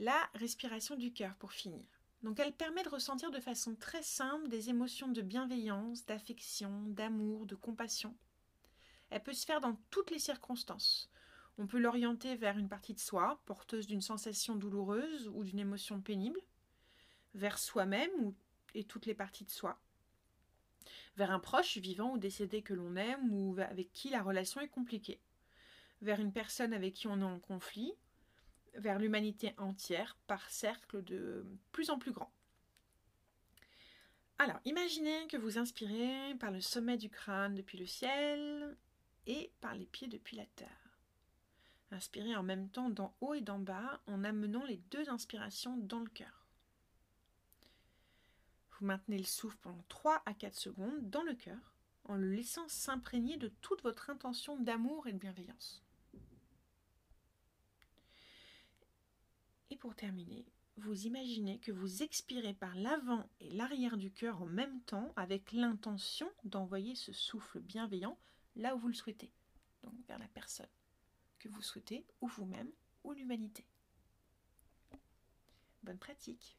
La respiration du cœur pour finir. Donc elle permet de ressentir de façon très simple des émotions de bienveillance, d'affection, d'amour, de compassion. Elle peut se faire dans toutes les circonstances. On peut l'orienter vers une partie de soi, porteuse d'une sensation douloureuse ou d'une émotion pénible, vers soi-même et toutes les parties de soi, vers un proche vivant ou décédé que l'on aime ou avec qui la relation est compliquée, vers une personne avec qui on est en conflit, vers l'humanité entière par cercle de plus en plus grand. Alors, imaginez que vous inspirez par le sommet du crâne depuis le ciel et par les pieds depuis la terre. Inspirez en même temps d'en haut et d'en bas en amenant les deux inspirations dans le cœur. Vous maintenez le souffle pendant 3 à 4 secondes dans le cœur en le laissant s'imprégner de toute votre intention d'amour et de bienveillance. Pour terminer, vous imaginez que vous expirez par l'avant et l'arrière du cœur en même temps avec l'intention d'envoyer ce souffle bienveillant là où vous le souhaitez, donc vers la personne que vous souhaitez, ou vous-même, ou l'humanité. Bonne pratique